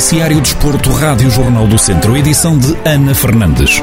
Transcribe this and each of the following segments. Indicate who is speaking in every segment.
Speaker 1: Noticiário Desporto, Rádio Jornal do Centro, edição de Ana Fernandes.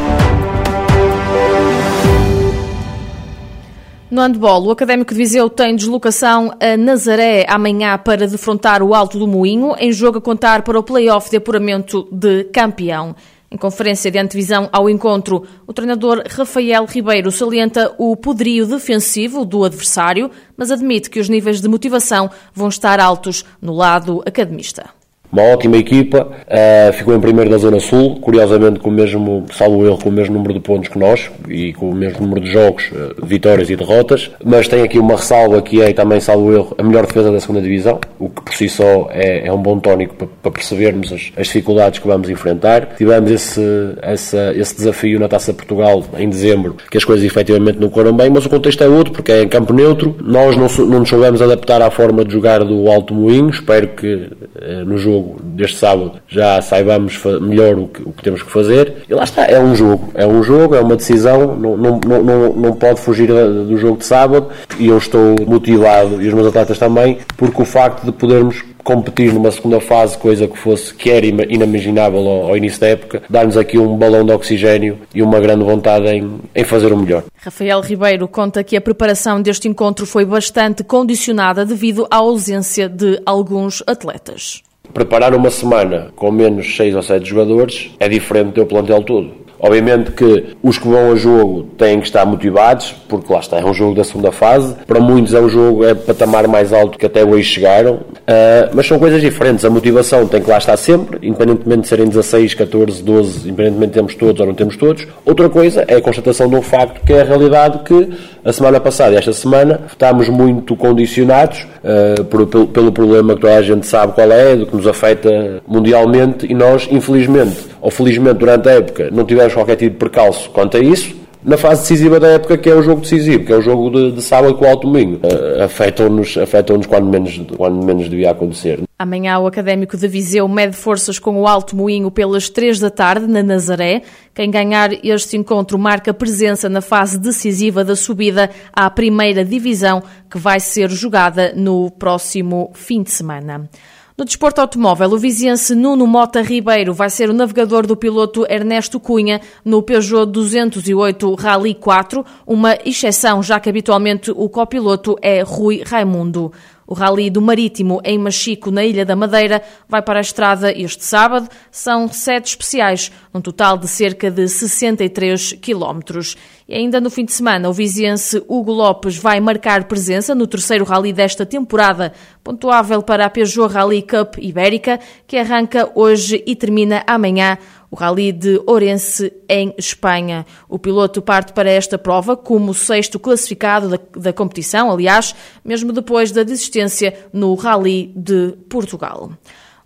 Speaker 2: No handball, o Académico de Viseu tem deslocação a Nazaré amanhã para defrontar o Alto do Moinho, em jogo a contar para o play-off de apuramento de campeão. Em conferência de antevisão ao encontro, o treinador Rafael Ribeiro salienta o poderio defensivo do adversário, mas admite que os níveis de motivação vão estar altos no lado academista.
Speaker 3: Uma ótima equipa, uh, ficou em primeiro da Zona Sul, curiosamente com o mesmo, salvo erro, com o mesmo número de pontos que nós e com o mesmo número de jogos, uh, vitórias e derrotas, mas tem aqui uma ressalva que é também, salvo erro, a melhor defesa da segunda Divisão, o que por si só é, é um bom tónico para, para percebermos as, as, dificuldades que vamos enfrentar. Tivemos esse, essa, esse desafio na Taça Portugal em dezembro, que as coisas efetivamente não correram bem, mas o contexto é outro, porque é em campo neutro, nós não, não nos soubemos adaptar à forma de jogar do Alto Moinho, espero que uh, no jogo jogo deste sábado já saibamos melhor o que, o que, temos que fazer. E lá está, é um jogo, é um jogo, é uma decisão, não, não, não, não pode fugir do jogo de sábado e eu estou motivado e os meus atletas também, porque o facto de podermos competir numa segunda fase, coisa que fosse que era inimaginável ao, ao início da época, dar-nos aqui um balão de oxigênio e uma grande vontade em, em fazer o melhor.
Speaker 2: Rafael Ribeiro conta que a preparação deste encontro foi bastante condicionada devido à ausência de alguns atletas.
Speaker 3: Preparar uma semana com menos 6 ou 7 jogadores é diferente do plantel todo. Obviamente que os que vão a jogo têm que estar motivados, porque lá está, é um jogo da segunda fase. Para muitos é um jogo é patamar mais alto que até hoje chegaram, uh, mas são coisas diferentes. A motivação tem que lá estar sempre, independentemente de serem 16, 14, 12, independentemente de temos todos ou não temos todos. Outra coisa é a constatação de um facto que é a realidade que a semana passada e esta semana estamos muito condicionados uh, por, pelo, pelo problema que toda a gente sabe qual é, do que nos afeta mundialmente e nós, infelizmente, ou felizmente durante a época, não tivemos qualquer tipo de percalço quanto a isso, na fase decisiva da época, que é o jogo decisivo, que é o jogo de, de sábado com o Alto Domingo. Uh, afetam-nos afetam quando, menos, quando menos devia acontecer.
Speaker 2: Amanhã o Académico de Viseu mede forças com o Alto Moinho pelas 3 da tarde, na Nazaré. Quem ganhar este encontro marca presença na fase decisiva da subida à primeira divisão, que vai ser jogada no próximo fim de semana. No desporto automóvel, o viziense Nuno Mota Ribeiro vai ser o navegador do piloto Ernesto Cunha no Peugeot 208 Rally 4, uma exceção, já que habitualmente o copiloto é Rui Raimundo. O Rally do Marítimo em Machico, na Ilha da Madeira, vai para a estrada este sábado. São sete especiais, num total de cerca de 63 quilómetros. E ainda no fim de semana, o viziense Hugo Lopes vai marcar presença no terceiro rally desta temporada, pontuável para a Peugeot Rally Cup Ibérica, que arranca hoje e termina amanhã o Rally de Ourense em Espanha. O piloto parte para esta prova como sexto classificado da, da competição, aliás, mesmo depois da desistência no Rally de Portugal.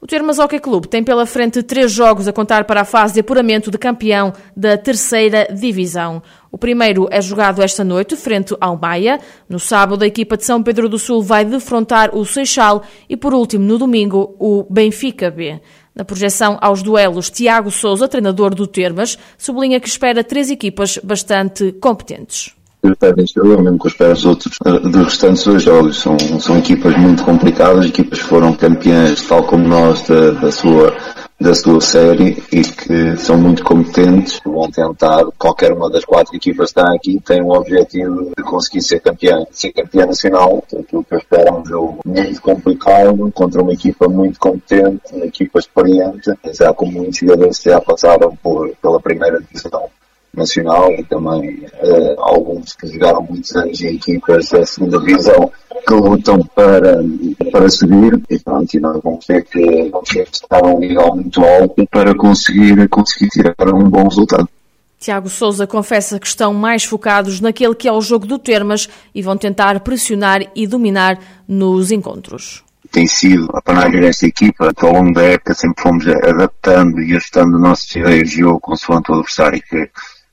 Speaker 2: O Termas Hockey Clube tem pela frente três jogos a contar para a fase de apuramento de campeão da terceira divisão. O primeiro é jogado esta noite, frente ao Maia. No sábado, a equipa de São Pedro do Sul vai defrontar o Seixal e, por último, no domingo, o Benfica B. Na projeção aos duelos, Tiago Souza, treinador do Termas, sublinha que espera três equipas bastante competentes.
Speaker 4: Pedem eu mesmo espero os outros eh, dos restantes dois jogos. São, são equipas muito complicadas, equipas que foram campeãs, tal como nós, da, da sua da sua série e que são muito competentes, vão tentar, qualquer uma das quatro equipas que está aqui tem o objetivo de conseguir ser campeã, ser campeã nacional, aquilo que eu espero é um jogo muito complicado, contra uma equipa muito competente, uma equipa experiente, já como muitos jogadores já passaram por, pela primeira divisão nacional e também uh, alguns que jogaram muitos anos em equipas da segunda divisão que lutam para, para subir e pronto, e nós vamos ter que, vamos ter que estar a um nível muito alto para conseguir, conseguir tirar um bom resultado.
Speaker 2: Tiago Souza confessa que estão mais focados naquele que é o jogo do Termas e vão tentar pressionar e dominar nos encontros
Speaker 4: tem sido a panagem desta equipa, que ao longo da época sempre fomos adaptando e ajustando nossas ideias de jogo consoante o adversário que,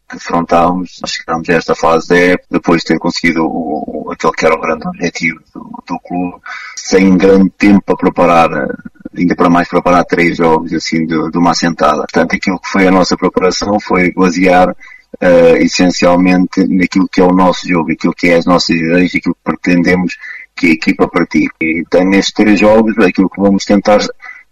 Speaker 4: que afrontávamos, nós chegámos a esta fase da época, depois de ter conseguido o, o, aquele que era o grande objetivo do, do clube, sem grande tempo para preparar, ainda para mais preparar três jogos assim de, de uma assentada. Portanto, aquilo que foi a nossa preparação foi basear uh, essencialmente naquilo que é o nosso jogo, aquilo que é as nossas ideias, aquilo que pretendemos que a equipa pratique. E então, nestes três jogos, aquilo que vamos tentar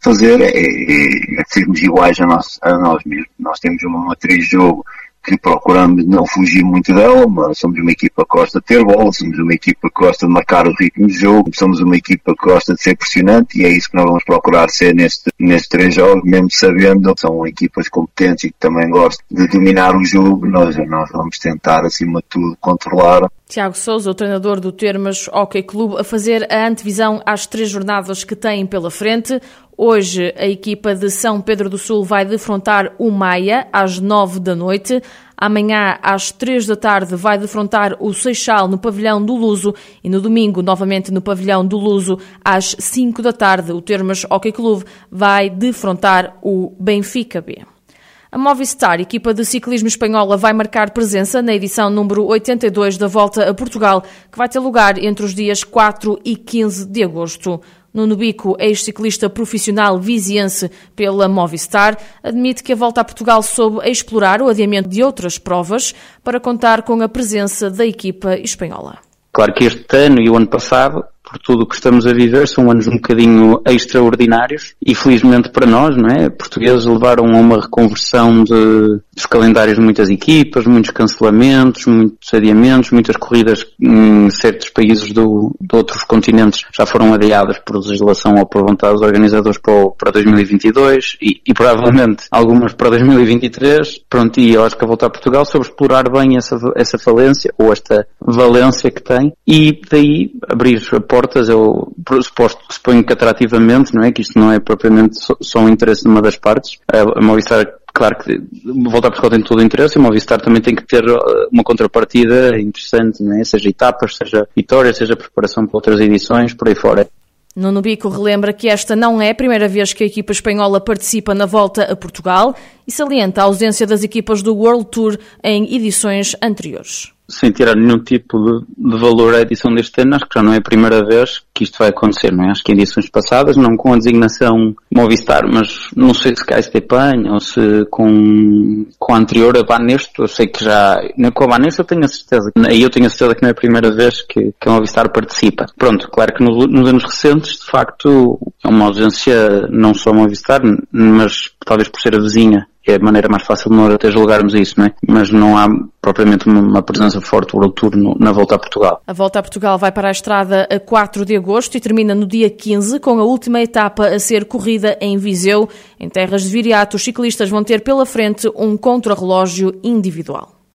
Speaker 4: fazer é, é, é sermos iguais a nós, a nós mesmos. Nós temos uma matriz de jogo que procuramos não fugir muito dela, mas somos uma equipa que gosta de ter bola, somos uma equipa que gosta de marcar o ritmo de jogo, somos uma equipa que gosta de ser pressionante e é isso que nós vamos procurar ser neste, nestes três jogos, mesmo sabendo que são equipas competentes e que também gostam de dominar o jogo, nós, nós vamos tentar acima de tudo controlar
Speaker 2: Tiago Souza, o treinador do Termas Hockey Clube, a fazer a antevisão às três jornadas que têm pela frente. Hoje a equipa de São Pedro do Sul vai defrontar o Maia às nove da noite. Amanhã, às três da tarde, vai defrontar o Seixal no pavilhão do Luso e no domingo, novamente no pavilhão do Luso, às cinco da tarde, o Termas Hockey Clube vai defrontar o Benfica B. A Movistar, equipa de ciclismo espanhola, vai marcar presença na edição número 82 da Volta a Portugal, que vai ter lugar entre os dias 4 e 15 de agosto. Nuno Bico, ex-ciclista profissional viziense pela Movistar, admite que a volta a Portugal soube explorar o adiamento de outras provas para contar com a presença da equipa espanhola.
Speaker 5: Claro que este ano e o ano passado por tudo o que estamos a viver, são anos um bocadinho extraordinários e felizmente para nós, não é? Portugueses levaram a uma reconversão de, dos calendários de muitas equipas, muitos cancelamentos, muitos adiamentos, muitas corridas em certos países do, de outros continentes já foram adiadas por legislação ou por vontade dos organizadores para, para 2022 e, e provavelmente algumas para 2023. Pronto, e eu acho que a voltar a Portugal sobre explorar bem essa, essa falência ou esta valência que tem e daí abrir a portas, eu suponho que atrativamente, não é? Que isto não é propriamente só, um interesse de uma das partes. A, Movistar, claro que voltar a Portugal tem todo o interesse, a Movistar também tem que ter uh, uma contrapartida interessante, não é? Seja etapas, seja vitória, seja preparação para outras edições, por aí fora.
Speaker 2: Nuno Bico relembra que esta não é a primeira vez que a equipa espanhola participa na volta a Portugal e salienta a ausência das equipas do World Tour em edições anteriores
Speaker 5: sem tirar nenhum tipo de, de, valor à edição deste ano, acho que já não é a primeira vez que isto vai acontecer, não é? Acho que em edições passadas, não com a designação Movistar, mas não sei se cá Estepan ou se com, com a anterior, a Banesto, eu sei que já, com a Banesto eu tenho a certeza, aí eu tenho a certeza que não é a primeira vez que, que a Movistar participa. Pronto, claro que nos, nos anos recentes, de facto, é uma ausência não só Movistar, mas talvez por ser a vizinha é a maneira mais fácil de nós até julgarmos isso, não é? Mas não há propriamente uma presença forte do World Tour na volta a Portugal.
Speaker 2: A volta a Portugal vai para a estrada a 4 de agosto e termina no dia 15, com a última etapa a ser corrida em Viseu. Em terras de Viriato, os ciclistas vão ter pela frente um contrarrelógio individual.